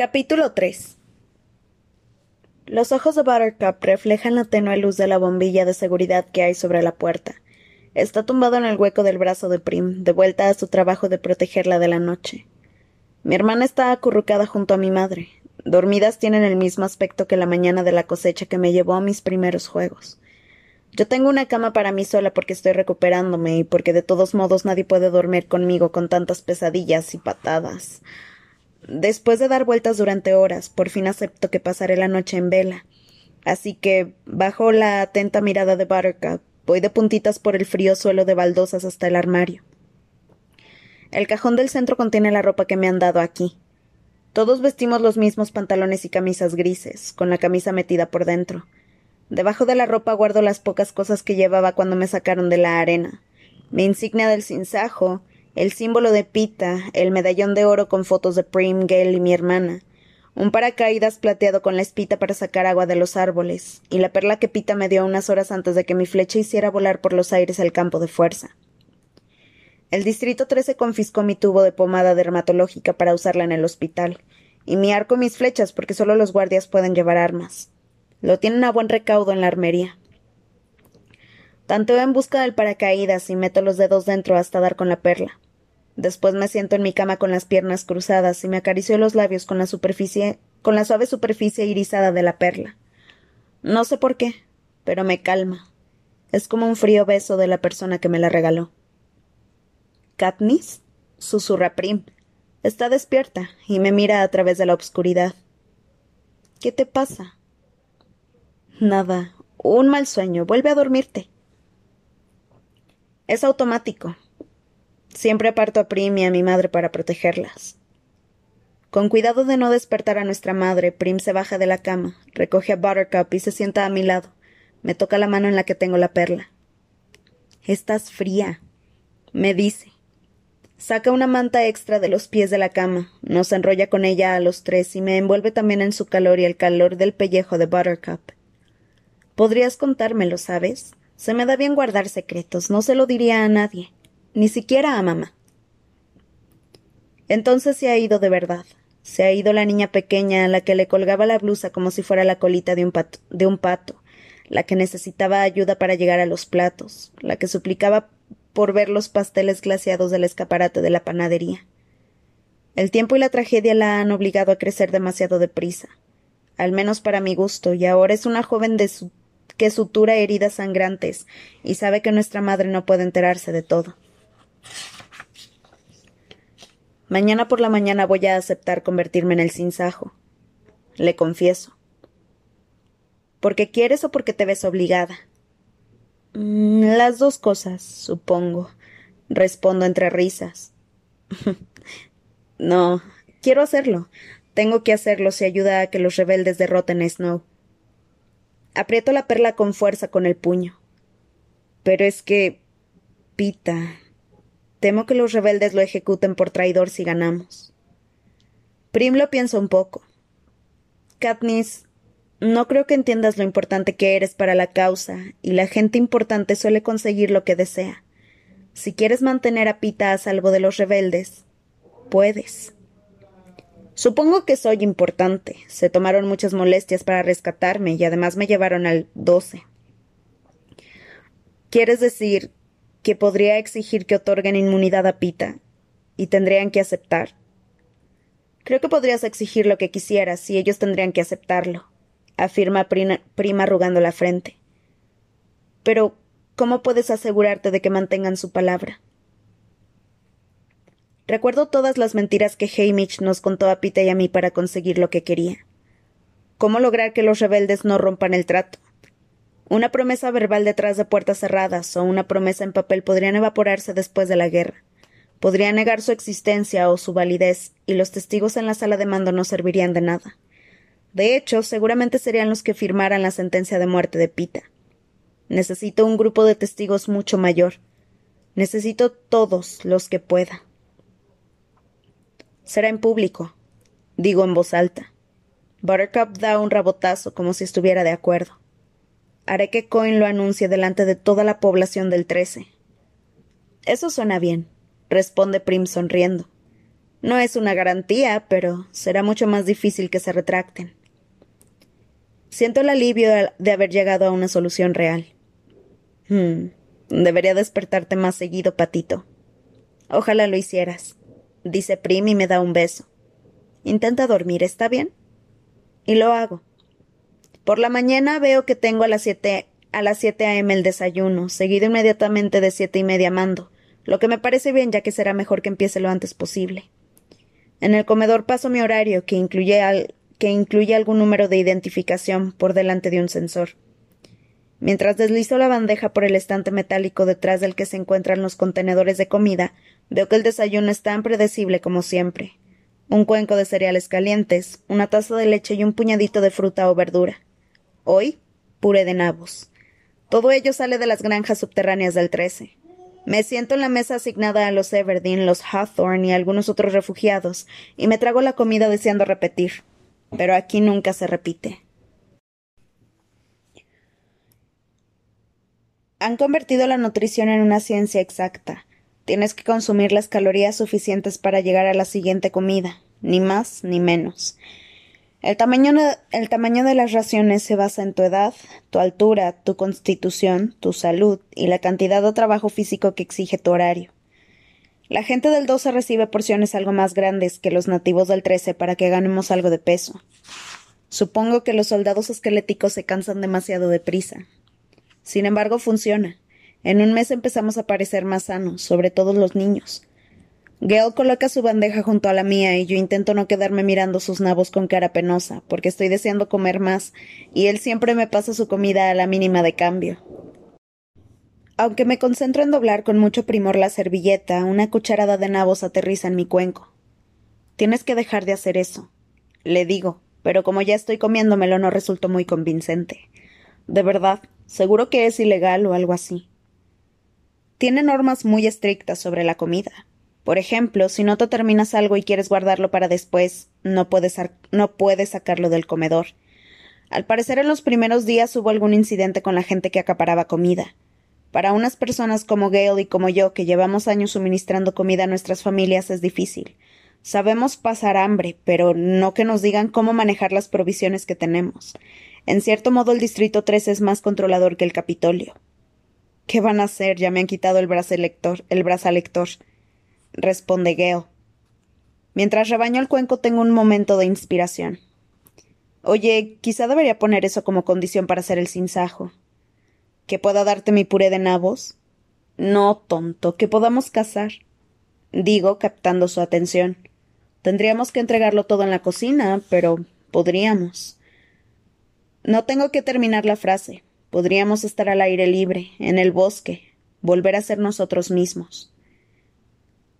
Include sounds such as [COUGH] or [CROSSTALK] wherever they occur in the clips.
Capítulo 3 Los ojos de Buttercup reflejan la tenue luz de la bombilla de seguridad que hay sobre la puerta. Está tumbado en el hueco del brazo de Prim, de vuelta a su trabajo de protegerla de la noche. Mi hermana está acurrucada junto a mi madre. Dormidas tienen el mismo aspecto que la mañana de la cosecha que me llevó a mis primeros juegos. Yo tengo una cama para mí sola porque estoy recuperándome y porque de todos modos nadie puede dormir conmigo con tantas pesadillas y patadas. Después de dar vueltas durante horas, por fin acepto que pasaré la noche en vela. Así que, bajo la atenta mirada de Buttercup, voy de puntitas por el frío suelo de baldosas hasta el armario. El cajón del centro contiene la ropa que me han dado aquí. Todos vestimos los mismos pantalones y camisas grises, con la camisa metida por dentro. Debajo de la ropa guardo las pocas cosas que llevaba cuando me sacaron de la arena. Mi insignia del sinsajo, el símbolo de Pita, el medallón de oro con fotos de Prim, Gale y mi hermana, un paracaídas plateado con la espita para sacar agua de los árboles, y la perla que Pita me dio unas horas antes de que mi flecha hiciera volar por los aires el campo de fuerza. El Distrito 13 confiscó mi tubo de pomada dermatológica para usarla en el hospital, y mi arco y mis flechas porque solo los guardias pueden llevar armas. Lo tienen a buen recaudo en la armería. Tanteo en busca del paracaídas y meto los dedos dentro hasta dar con la perla. Después me siento en mi cama con las piernas cruzadas y me acaricio los labios con la superficie, con la suave superficie irisada de la perla. No sé por qué, pero me calma. Es como un frío beso de la persona que me la regaló. Katniss, susurra Prim. Está despierta y me mira a través de la obscuridad. ¿Qué te pasa? Nada. Un mal sueño. Vuelve a dormirte. Es automático. Siempre aparto a Prim y a mi madre para protegerlas. Con cuidado de no despertar a nuestra madre, Prim se baja de la cama, recoge a Buttercup y se sienta a mi lado. Me toca la mano en la que tengo la perla. Estás fría, me dice. Saca una manta extra de los pies de la cama, nos enrolla con ella a los tres y me envuelve también en su calor y el calor del pellejo de Buttercup. Podrías contármelo, ¿sabes? Se me da bien guardar secretos, no se lo diría a nadie, ni siquiera a mamá. Entonces se ha ido de verdad. Se ha ido la niña pequeña a la que le colgaba la blusa como si fuera la colita de un pato, de un pato, la que necesitaba ayuda para llegar a los platos, la que suplicaba por ver los pasteles glaciados del escaparate de la panadería. El tiempo y la tragedia la han obligado a crecer demasiado deprisa, al menos para mi gusto, y ahora es una joven de su que sutura heridas sangrantes y sabe que nuestra madre no puede enterarse de todo. Mañana por la mañana voy a aceptar convertirme en el sinsajo. Le confieso. ¿Porque quieres o porque te ves obligada? Mm, las dos cosas, supongo. Respondo entre risas. [LAUGHS] no, quiero hacerlo. Tengo que hacerlo si ayuda a que los rebeldes derroten a Snow. Aprieto la perla con fuerza con el puño. Pero es que. Pita. Temo que los rebeldes lo ejecuten por traidor si ganamos. Prim lo piensa un poco. Katniss, no creo que entiendas lo importante que eres para la causa, y la gente importante suele conseguir lo que desea. Si quieres mantener a Pita a salvo de los rebeldes, puedes. Supongo que soy importante. Se tomaron muchas molestias para rescatarme y además me llevaron al doce. ¿Quieres decir que podría exigir que otorguen inmunidad a Pita y tendrían que aceptar? Creo que podrías exigir lo que quisieras y ellos tendrían que aceptarlo, afirma Prima, prima arrugando la frente. Pero, ¿cómo puedes asegurarte de que mantengan su palabra? Recuerdo todas las mentiras que Hamish nos contó a Pita y a mí para conseguir lo que quería. ¿Cómo lograr que los rebeldes no rompan el trato? Una promesa verbal detrás de puertas cerradas o una promesa en papel podrían evaporarse después de la guerra. Podría negar su existencia o su validez, y los testigos en la sala de mando no servirían de nada. De hecho, seguramente serían los que firmaran la sentencia de muerte de Pita. Necesito un grupo de testigos mucho mayor. Necesito todos los que pueda. Será en público, digo en voz alta. Buttercup da un rabotazo como si estuviera de acuerdo. Haré que Coin lo anuncie delante de toda la población del trece. Eso suena bien, responde Prim sonriendo. No es una garantía, pero será mucho más difícil que se retracten. Siento el alivio de haber llegado a una solución real. Hmm, debería despertarte más seguido, Patito. Ojalá lo hicieras, dice Prim y me da un beso. Intenta dormir, ¿está bien? Y lo hago. Por la mañana veo que tengo a las siete a las siete a.m. el desayuno, seguido inmediatamente de siete y media mando, lo que me parece bien ya que será mejor que empiece lo antes posible. En el comedor paso mi horario, que incluye, que incluye algún número de identificación por delante de un sensor. Mientras deslizo la bandeja por el estante metálico detrás del que se encuentran los contenedores de comida, veo que el desayuno es tan predecible como siempre. Un cuenco de cereales calientes, una taza de leche y un puñadito de fruta o verdura. Hoy, puré de nabos. Todo ello sale de las granjas subterráneas del Trece. Me siento en la mesa asignada a los Everdeen, los Hawthorne y algunos otros refugiados, y me trago la comida deseando repetir. Pero aquí nunca se repite. Han convertido la nutrición en una ciencia exacta. Tienes que consumir las calorías suficientes para llegar a la siguiente comida, ni más ni menos. El tamaño, el tamaño, de las raciones se basa en tu edad, tu altura, tu constitución, tu salud y la cantidad de trabajo físico que exige tu horario. La gente del 12 recibe porciones algo más grandes que los nativos del 13 para que ganemos algo de peso. Supongo que los soldados esqueléticos se cansan demasiado deprisa. Sin embargo, funciona. En un mes empezamos a parecer más sanos, sobre todo los niños. Gail coloca su bandeja junto a la mía y yo intento no quedarme mirando sus nabos con cara penosa, porque estoy deseando comer más, y él siempre me pasa su comida a la mínima de cambio. Aunque me concentro en doblar con mucho primor la servilleta, una cucharada de nabos aterriza en mi cuenco. Tienes que dejar de hacer eso, le digo, pero como ya estoy comiéndomelo no resultó muy convincente. De verdad, seguro que es ilegal o algo así. Tiene normas muy estrictas sobre la comida. Por ejemplo, si no te terminas algo y quieres guardarlo para después, no puedes, no puedes sacarlo del comedor. Al parecer en los primeros días hubo algún incidente con la gente que acaparaba comida. Para unas personas como Gail y como yo, que llevamos años suministrando comida a nuestras familias, es difícil. Sabemos pasar hambre, pero no que nos digan cómo manejar las provisiones que tenemos. En cierto modo, el Distrito 3 es más controlador que el Capitolio. ¿Qué van a hacer? Ya me han quitado el brazaletor. El brazaletor responde Gale. Mientras rebaño el cuenco tengo un momento de inspiración. Oye, quizá debería poner eso como condición para hacer el sinsajo. ¿Que pueda darte mi puré de nabos? No, tonto, que podamos cazar. Digo, captando su atención. Tendríamos que entregarlo todo en la cocina, pero podríamos. No tengo que terminar la frase. Podríamos estar al aire libre, en el bosque, volver a ser nosotros mismos.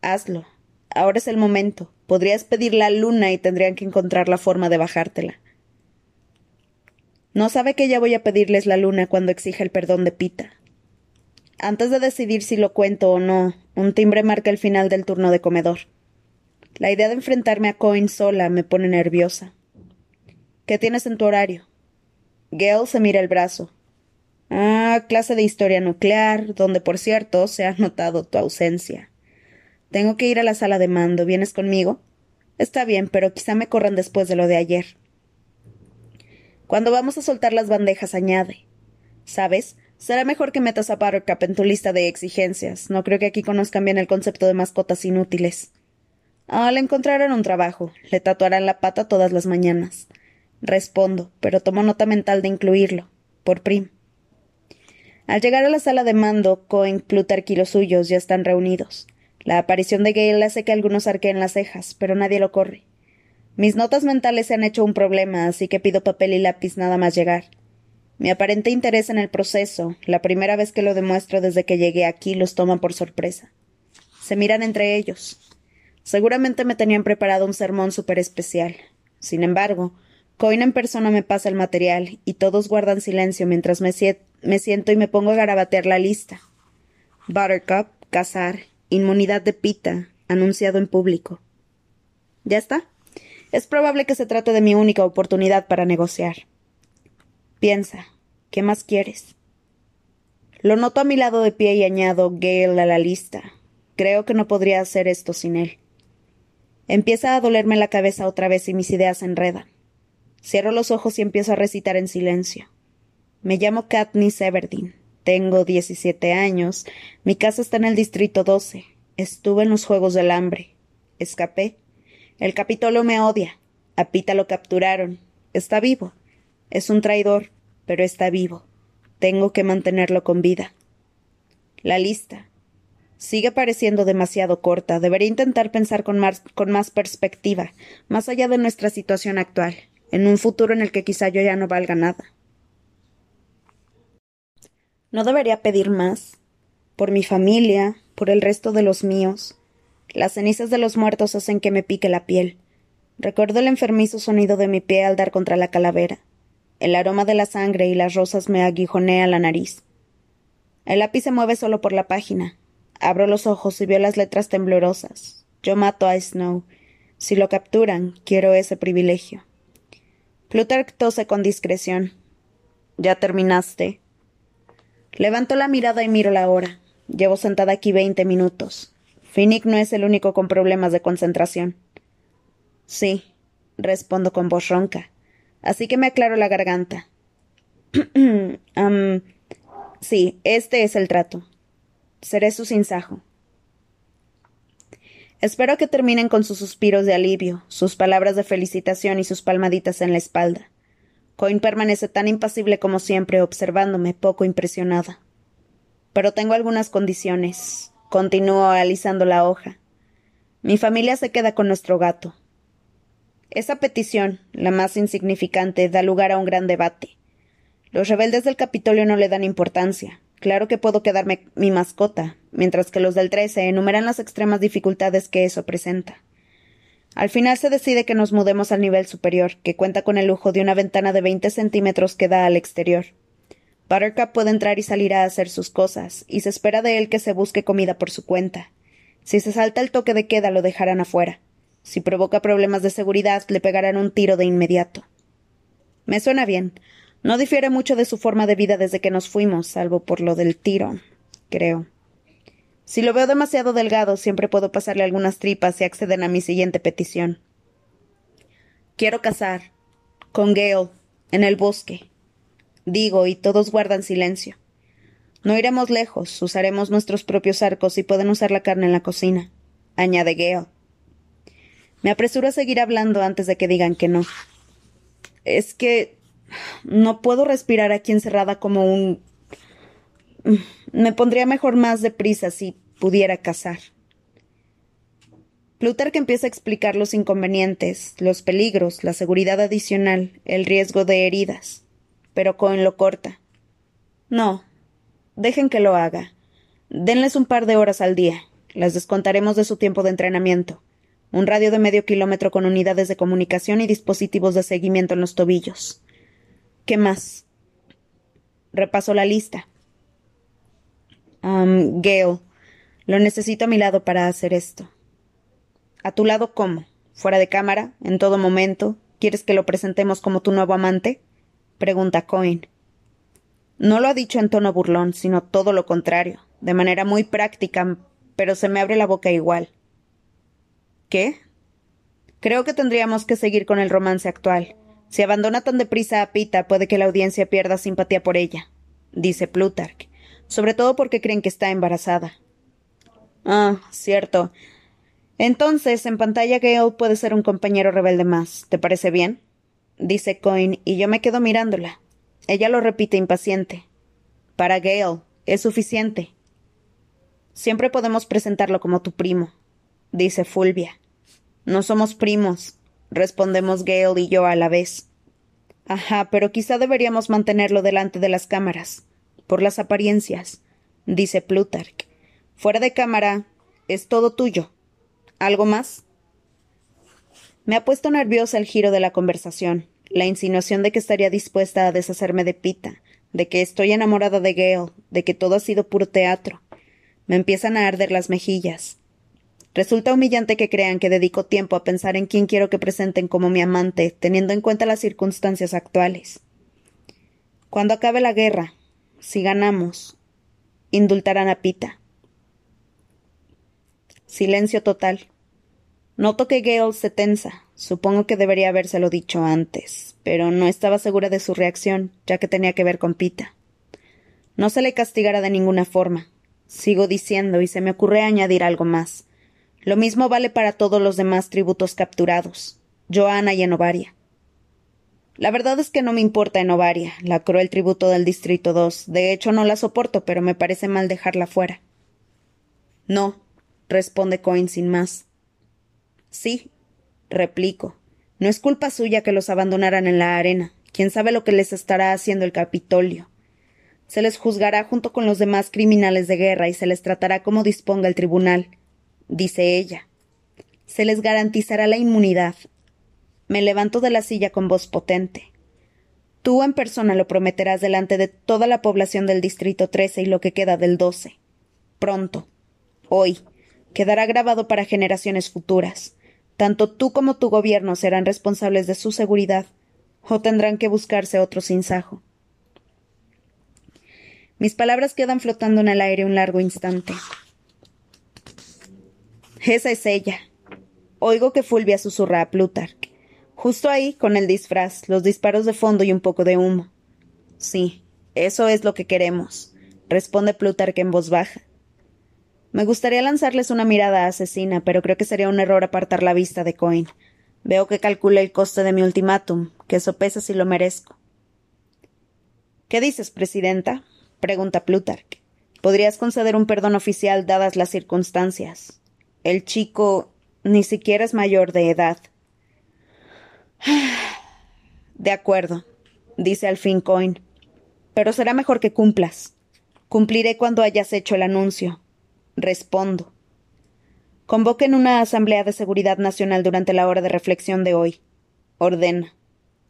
Hazlo. Ahora es el momento. Podrías pedir la luna y tendrían que encontrar la forma de bajártela. No sabe que ya voy a pedirles la luna cuando exija el perdón de Pita. Antes de decidir si lo cuento o no, un timbre marca el final del turno de comedor. La idea de enfrentarme a Coin sola me pone nerviosa. ¿Qué tienes en tu horario? Gale se mira el brazo. Ah, clase de historia nuclear, donde por cierto se ha notado tu ausencia. Tengo que ir a la sala de mando. ¿Vienes conmigo? Está bien, pero quizá me corran después de lo de ayer. Cuando vamos a soltar las bandejas, añade. ¿Sabes? Será mejor que metas a Buttercup en tu lista de exigencias. No creo que aquí conozcan bien el concepto de mascotas inútiles. Ah, le encontrarán un trabajo. Le tatuarán la pata todas las mañanas. Respondo, pero tomo nota mental de incluirlo. Por prim. Al llegar a la sala de mando, Cohen, Plutarch y los suyos ya están reunidos. La aparición de Gale hace que algunos arqueen las cejas, pero nadie lo corre. Mis notas mentales se han hecho un problema, así que pido papel y lápiz nada más llegar. Mi aparente interés en el proceso, la primera vez que lo demuestro desde que llegué aquí, los toma por sorpresa. Se miran entre ellos. Seguramente me tenían preparado un sermón súper especial. Sin embargo, Coin en persona me pasa el material y todos guardan silencio mientras me, me siento y me pongo a garabatear la lista. Buttercup, cazar, Inmunidad de Pita, anunciado en público. ¿Ya está? Es probable que se trate de mi única oportunidad para negociar. Piensa, ¿qué más quieres? Lo noto a mi lado de pie y añado Gale a la lista. Creo que no podría hacer esto sin él. Empieza a dolerme la cabeza otra vez y mis ideas se enredan. Cierro los ojos y empiezo a recitar en silencio. Me llamo Katniss Everdeen. Tengo diecisiete años. Mi casa está en el distrito 12. Estuve en los Juegos del Hambre. Escapé. El Capitolio me odia. A Pita lo capturaron. Está vivo. Es un traidor, pero está vivo. Tengo que mantenerlo con vida. La lista. Sigue pareciendo demasiado corta. Debería intentar pensar con más, con más perspectiva, más allá de nuestra situación actual, en un futuro en el que quizá yo ya no valga nada. No debería pedir más. Por mi familia, por el resto de los míos. Las cenizas de los muertos hacen que me pique la piel. Recuerdo el enfermizo sonido de mi pie al dar contra la calavera. El aroma de la sangre y las rosas me aguijonea la nariz. El lápiz se mueve solo por la página. Abro los ojos y veo las letras temblorosas. Yo mato a Snow. Si lo capturan, quiero ese privilegio. Plutarch tose con discreción. ¿Ya terminaste? Levanto la mirada y miro la hora. Llevo sentada aquí veinte minutos. Finnick no es el único con problemas de concentración. Sí, respondo con voz ronca. Así que me aclaro la garganta. [CLEARS THROAT] sí, este es el trato. Seré su sinsajo. Espero que terminen con sus suspiros de alivio, sus palabras de felicitación y sus palmaditas en la espalda. Coin permanece tan impasible como siempre, observándome, poco impresionada. Pero tengo algunas condiciones. Continúo alisando la hoja. Mi familia se queda con nuestro gato. Esa petición, la más insignificante, da lugar a un gran debate. Los rebeldes del Capitolio no le dan importancia. Claro que puedo quedarme mi mascota, mientras que los del Trece enumeran las extremas dificultades que eso presenta. Al final se decide que nos mudemos al nivel superior, que cuenta con el lujo de una ventana de veinte centímetros que da al exterior. Buttercup puede entrar y salir a hacer sus cosas, y se espera de él que se busque comida por su cuenta. Si se salta el toque de queda, lo dejarán afuera. Si provoca problemas de seguridad, le pegarán un tiro de inmediato. Me suena bien. No difiere mucho de su forma de vida desde que nos fuimos, salvo por lo del tiro, creo. Si lo veo demasiado delgado, siempre puedo pasarle algunas tripas si acceden a mi siguiente petición. Quiero cazar. Con Gale. En el bosque. Digo, y todos guardan silencio. No iremos lejos, usaremos nuestros propios arcos y pueden usar la carne en la cocina. Añade Gale. Me apresuro a seguir hablando antes de que digan que no. Es que no puedo respirar aquí encerrada como un me pondría mejor más deprisa si pudiera cazar. Plutarch empieza a explicar los inconvenientes, los peligros, la seguridad adicional, el riesgo de heridas. Pero Cohen lo corta. No. Dejen que lo haga. Denles un par de horas al día. Las descontaremos de su tiempo de entrenamiento. Un radio de medio kilómetro con unidades de comunicación y dispositivos de seguimiento en los tobillos. ¿Qué más? Repaso la lista. Um, Gale, lo necesito a mi lado para hacer esto. ¿A tu lado cómo? ¿Fuera de cámara? ¿En todo momento? ¿Quieres que lo presentemos como tu nuevo amante? pregunta Coin. No lo ha dicho en tono burlón, sino todo lo contrario, de manera muy práctica, pero se me abre la boca igual. ¿Qué? Creo que tendríamos que seguir con el romance actual. Si abandona tan deprisa a Pita, puede que la audiencia pierda simpatía por ella, dice Plutarch sobre todo porque creen que está embarazada. Ah, cierto. Entonces, en pantalla Gale puede ser un compañero rebelde más. ¿Te parece bien? dice Coin, y yo me quedo mirándola. Ella lo repite impaciente. Para Gale, es suficiente. Siempre podemos presentarlo como tu primo, dice Fulvia. No somos primos, respondemos Gale y yo a la vez. Ajá, pero quizá deberíamos mantenerlo delante de las cámaras por las apariencias, dice Plutarch. Fuera de cámara, es todo tuyo. ¿Algo más? Me ha puesto nerviosa el giro de la conversación, la insinuación de que estaría dispuesta a deshacerme de Pita, de que estoy enamorada de Gale, de que todo ha sido puro teatro. Me empiezan a arder las mejillas. Resulta humillante que crean que dedico tiempo a pensar en quién quiero que presenten como mi amante, teniendo en cuenta las circunstancias actuales. Cuando acabe la guerra, si ganamos, indultarán a Pita. Silencio total. Noto que Gale se tensa. Supongo que debería habérselo dicho antes, pero no estaba segura de su reacción, ya que tenía que ver con Pita. No se le castigará de ninguna forma. Sigo diciendo, y se me ocurre añadir algo más. Lo mismo vale para todos los demás tributos capturados. Joana y Enovaria. La verdad es que no me importa Enovaria, la cruel tributo del Distrito 2. De hecho, no la soporto, pero me parece mal dejarla fuera. No, responde Coin sin más. Sí, replico. No es culpa suya que los abandonaran en la arena. Quién sabe lo que les estará haciendo el Capitolio. Se les juzgará junto con los demás criminales de guerra y se les tratará como disponga el tribunal, dice ella. Se les garantizará la inmunidad. Me levanto de la silla con voz potente. Tú en persona lo prometerás delante de toda la población del Distrito 13 y lo que queda del 12. Pronto. Hoy. Quedará grabado para generaciones futuras. Tanto tú como tu gobierno serán responsables de su seguridad, o tendrán que buscarse otro sinsajo. Mis palabras quedan flotando en el aire un largo instante. Esa es ella. Oigo que Fulvia susurra a Plutarch. Justo ahí, con el disfraz, los disparos de fondo y un poco de humo. Sí, eso es lo que queremos, responde Plutarch en voz baja. Me gustaría lanzarles una mirada asesina, pero creo que sería un error apartar la vista de Coin. Veo que calcula el coste de mi ultimátum, que sopesa si lo merezco. ¿Qué dices, presidenta? pregunta Plutarch. Podrías conceder un perdón oficial dadas las circunstancias. El chico ni siquiera es mayor de edad. [SIGHS] De acuerdo, dice al fin Coin. Pero será mejor que cumplas. Cumpliré cuando hayas hecho el anuncio. Respondo. Convoquen una asamblea de seguridad nacional durante la hora de reflexión de hoy. Ordena.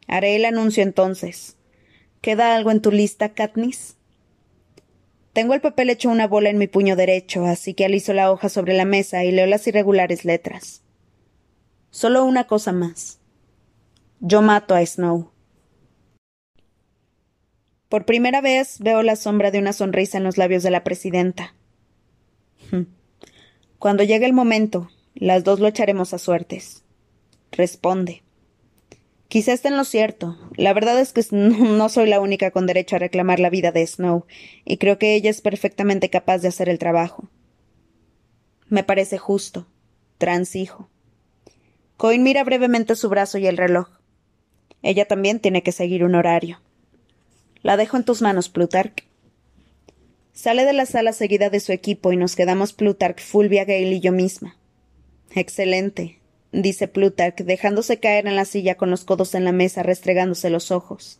Haré el anuncio entonces. ¿Queda algo en tu lista, Katniss? Tengo el papel hecho una bola en mi puño derecho, así que aliso la hoja sobre la mesa y leo las irregulares letras. Solo una cosa más. Yo mato a Snow. Por primera vez veo la sombra de una sonrisa en los labios de la presidenta. Cuando llegue el momento, las dos lo echaremos a suertes. Responde. Quizá esté en lo cierto. La verdad es que [LAUGHS] no soy la única con derecho a reclamar la vida de Snow, y creo que ella es perfectamente capaz de hacer el trabajo. Me parece justo. Transijo. Coin mira brevemente su brazo y el reloj. Ella también tiene que seguir un horario. La dejo en tus manos, Plutarch. Sale de la sala seguida de su equipo y nos quedamos Plutarch, Fulvia Gale y yo misma. Excelente, dice Plutarch, dejándose caer en la silla con los codos en la mesa, restregándose los ojos.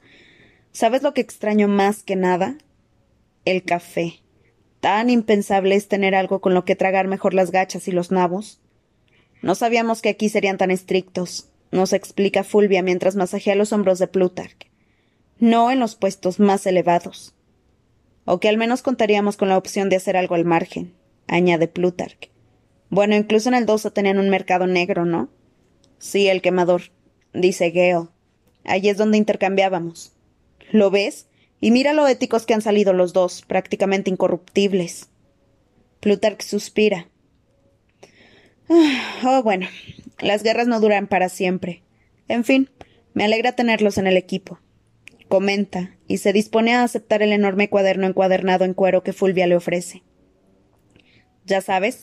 ¿Sabes lo que extraño más que nada? El café. Tan impensable es tener algo con lo que tragar mejor las gachas y los nabos. No sabíamos que aquí serían tan estrictos, nos explica Fulvia mientras masajea los hombros de Plutarch. No en los puestos más elevados o que al menos contaríamos con la opción de hacer algo al margen, añade Plutarch. Bueno, incluso en el Dosa tenían un mercado negro, ¿no? Sí, el quemador, dice Gale. Allí es donde intercambiábamos. ¿Lo ves? Y mira lo éticos que han salido los dos, prácticamente incorruptibles. Plutarch suspira. Ah, oh, bueno, las guerras no duran para siempre. En fin, me alegra tenerlos en el equipo comenta, y se dispone a aceptar el enorme cuaderno encuadernado en cuero que Fulvia le ofrece. Ya sabes.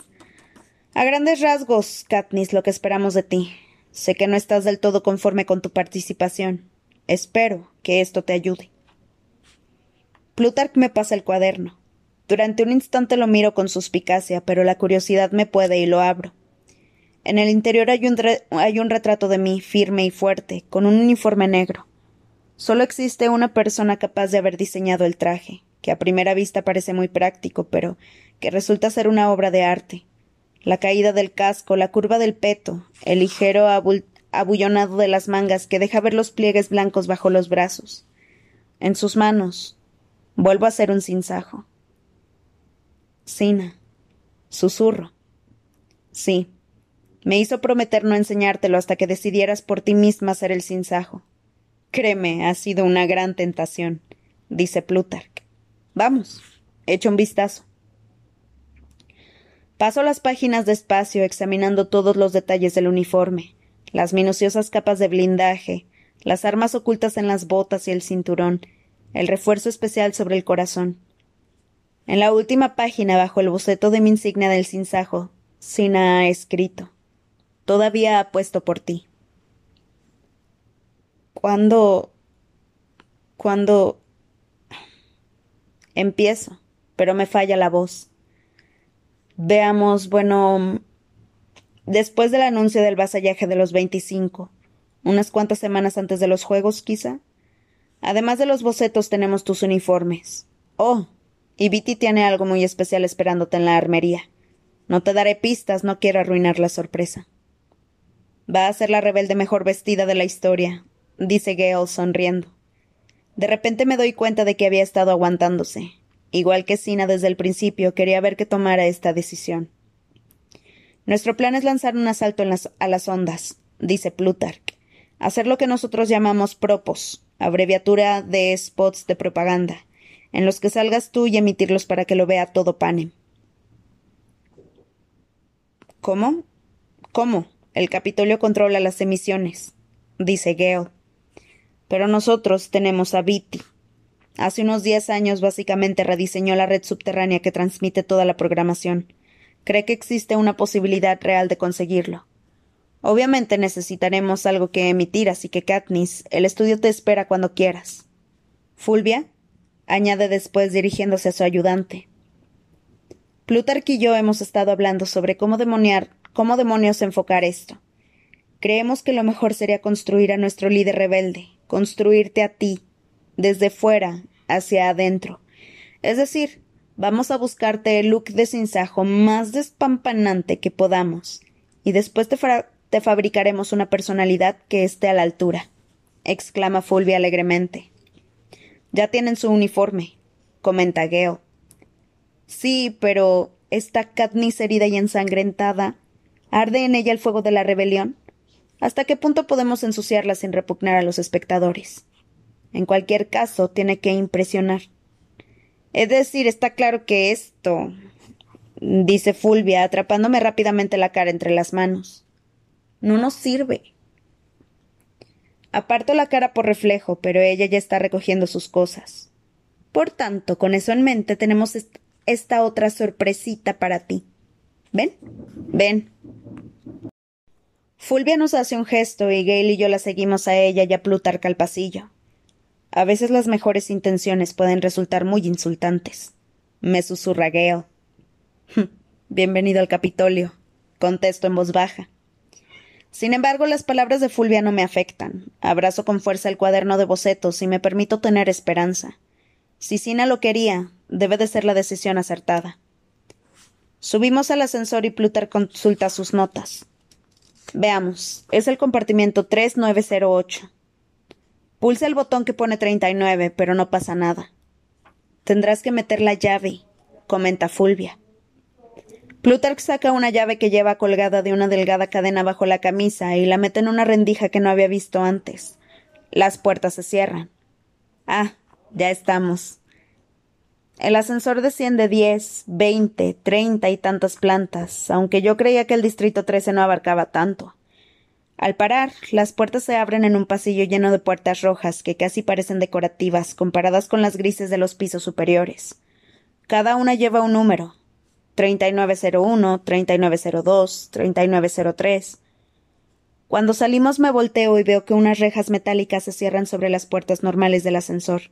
A grandes rasgos, Katniss, lo que esperamos de ti. Sé que no estás del todo conforme con tu participación. Espero que esto te ayude. Plutarch me pasa el cuaderno. Durante un instante lo miro con suspicacia, pero la curiosidad me puede y lo abro. En el interior hay un, retrato de mí, firme y fuerte, con un uniforme negro. Solo existe una persona capaz de haber diseñado el traje, que a primera vista parece muy práctico, pero que resulta ser una obra de arte. La caída del casco, la curva del peto, el ligero abullonado de las mangas que deja ver los pliegues blancos bajo los brazos. En sus manos vuelvo a ser un sinsajo. Sina. Susurro. Sí. Me hizo prometer no enseñártelo hasta que decidieras por ti misma ser el sinsajo. Créeme, ha sido una gran tentación, dice Plutarch. Vamos, echa un vistazo. Paso las páginas despacio, examinando todos los detalles del uniforme, las minuciosas capas de blindaje, las armas ocultas en las botas y el cinturón, el refuerzo especial sobre el corazón. En la última página, bajo el boceto de mi insignia del sinsajo, Sina ha escrito: Todavía apuesto por ti. ¿Cuándo? ¿Cuándo? Empiezo, pero me falla la voz. Veamos, bueno, después del anuncio del vasallaje de los veinticinco, unas cuantas semanas antes de los juegos, quizá. Además de los bocetos tenemos tus uniformes. Oh, y Viti tiene algo muy especial esperándote en la armería. No te daré pistas, no quiero arruinar la sorpresa. Va a ser la rebelde mejor vestida de la historia, dice Gale sonriendo. De repente me doy cuenta de que había estado aguantándose, Igual que Sina desde el principio, quería ver que tomara esta decisión. Nuestro plan es lanzar un asalto a las ondas, dice Plutarch. Hacer lo que nosotros llamamos propos, abreviatura de spots de propaganda, en los que salgas tú y emitirlos para que lo vea todo Panem. ¿Cómo? ¿Cómo? El Capitolio controla las emisiones, dice Gale. Pero nosotros tenemos a Viti, Hace unos diez años básicamente rediseñó la red subterránea que transmite toda la programación. Cree que existe una posibilidad real de conseguirlo. Obviamente necesitaremos algo que emitir, así que Katniss, el estudio te espera cuando quieras. Fulvia, añade después dirigiéndose a su ayudante. Plutarch y yo hemos estado hablando sobre cómo demoniar, cómo demonios enfocar esto. Creemos que lo mejor sería construir a nuestro líder rebelde, construirte a ti, desde fuera hacia adentro. Es decir, vamos a buscarte el look de sinsajo más despampanante que podamos, y después te, fabricaremos una personalidad que esté a la altura, exclama Fulvia alegremente. Ya tienen su uniforme, comenta Geo. Sí, pero esta Katniss herida y ensangrentada, ¿arde en ella el fuego de la rebelión? ¿Hasta qué punto podemos ensuciarla sin repugnar a los espectadores? En cualquier caso, tiene que impresionar. Es decir, está claro que esto dice Fulvia, atrapándome rápidamente la cara entre las manos. No nos sirve. Aparto la cara por reflejo, pero ella ya está recogiendo sus cosas. Por tanto, con eso en mente, tenemos esta otra sorpresita para ti. ¿Ven? Ven. Fulvia nos hace un gesto y Gail y yo la seguimos a ella y a Plutarca al pasillo. A veces las mejores intenciones pueden resultar muy insultantes. Me susurra Gale. Bienvenido al Capitolio, contesto en voz baja. Sin embargo, las palabras de Fulvia no me afectan. Abrazo con fuerza el cuaderno de bocetos y me permito tener esperanza. Si Sina lo quería, debe de ser la decisión acertada. Subimos al ascensor y Plutar consulta sus notas. Veamos, es el compartimiento 3908. Pulsa el botón que pone 39, pero no pasa nada. Tendrás que meter la llave, comenta Fulvia. Plutarch saca una llave que lleva colgada de una delgada cadena bajo la camisa y la mete en una rendija que no había visto antes. Las puertas se cierran. Ah, ya estamos. El ascensor desciende diez, veinte, treinta y tantas plantas, aunque yo creía que el distrito 13 no abarcaba tanto. Al parar, las puertas se abren en un pasillo lleno de puertas rojas que casi parecen decorativas comparadas con las grises de los pisos superiores. Cada una lleva un número. 3901, 3902, 3903. Cuando salimos me volteo y veo que unas rejas metálicas se cierran sobre las puertas normales del ascensor.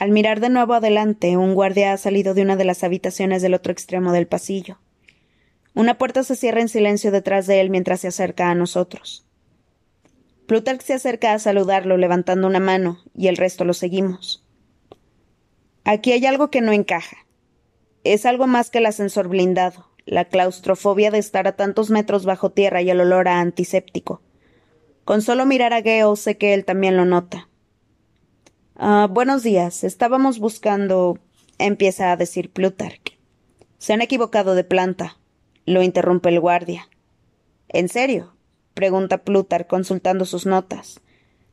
Al mirar de nuevo adelante, un guardia ha salido de una de las habitaciones del otro extremo del pasillo. Una puerta se cierra en silencio detrás de él mientras se acerca a nosotros. Plutarch se acerca a saludarlo levantando una mano, y el resto lo seguimos. Aquí hay algo que no encaja. Es algo más que el ascensor blindado, la claustrofobia de estar a tantos metros bajo tierra y el olor a antiséptico. Con solo mirar a Geo sé que él también lo nota. Ah, buenos días. Estábamos buscando. empieza a decir Plutarch. Se han equivocado de planta lo interrumpe el guardia. ¿En serio? pregunta Plutar consultando sus notas.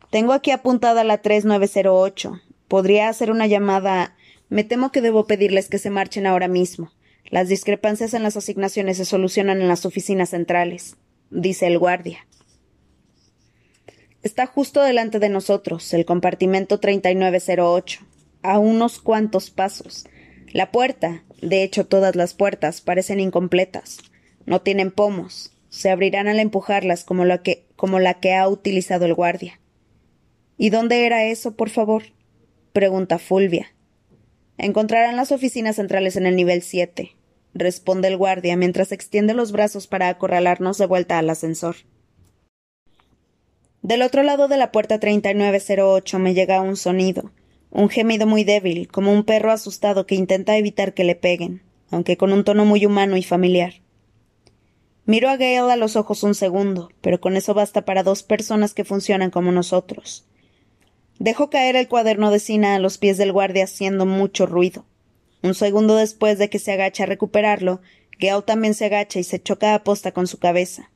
Tengo aquí apuntada la 3908. Podría hacer una llamada. Me temo que debo pedirles que se marchen ahora mismo. Las discrepancias en las asignaciones se solucionan en las oficinas centrales, dice el guardia. Está justo delante de nosotros, el compartimento 3908, a unos cuantos pasos. La puerta, de hecho todas las puertas, parecen incompletas. No tienen pomos. Se abrirán al empujarlas como la que, como la que ha utilizado el guardia. ¿Y dónde era eso, por favor? pregunta Fulvia. Encontrarán las oficinas centrales en el nivel 7, responde el guardia mientras extiende los brazos para acorralarnos de vuelta al ascensor. Del otro lado de la puerta 3908 me llega un sonido, un gemido muy débil, como un perro asustado que intenta evitar que le peguen, aunque con un tono muy humano y familiar. Miro a Gale a los ojos un segundo, pero con eso basta para dos personas que funcionan como nosotros. Dejo caer el cuaderno de Sina a los pies del guardia haciendo mucho ruido. Un segundo después de que se agacha a recuperarlo, Gao también se agacha y se choca a posta con su cabeza.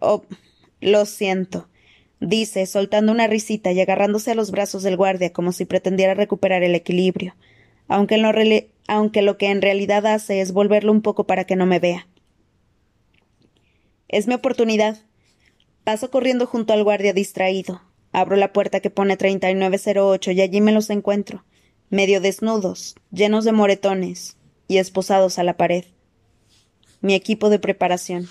Oh, lo siento, dice, soltando una risita y agarrándose a los brazos del guardia como si pretendiera recuperar el equilibrio, aunque, aunque lo que en realidad hace es volverlo un poco para que no me vea. Es mi oportunidad. Paso corriendo junto al guardia distraído, Abro la puerta que pone 3908 y allí me los encuentro, medio desnudos, llenos de moretones y esposados a la pared. Mi equipo de preparación.